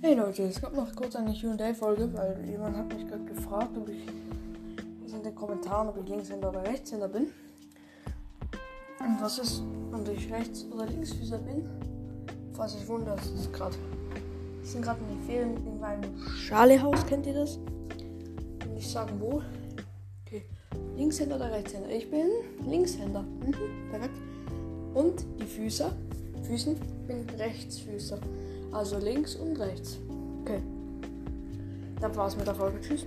Hey Leute, es gab noch kurz eine QA-Folge, weil jemand hat mich gerade gefragt, ob ich in den Kommentaren, ob ich Linkshänder oder Rechtshänder bin. Und was ist, ob ich Rechts- oder Linksfüßer bin. Falls ich wundere, das ist gerade. Wir sind gerade in den Ferien in meinem Schalehaus, kennt ihr das? Und ich sagen wo. Okay. Linkshänder oder Rechtshänder? Ich bin Linkshänder. Mhm, perfekt. Und die Füße, Füßen, bin Rechtsfüßer. Also links und rechts. Okay. Dann war's mit der Folge. Tschüss.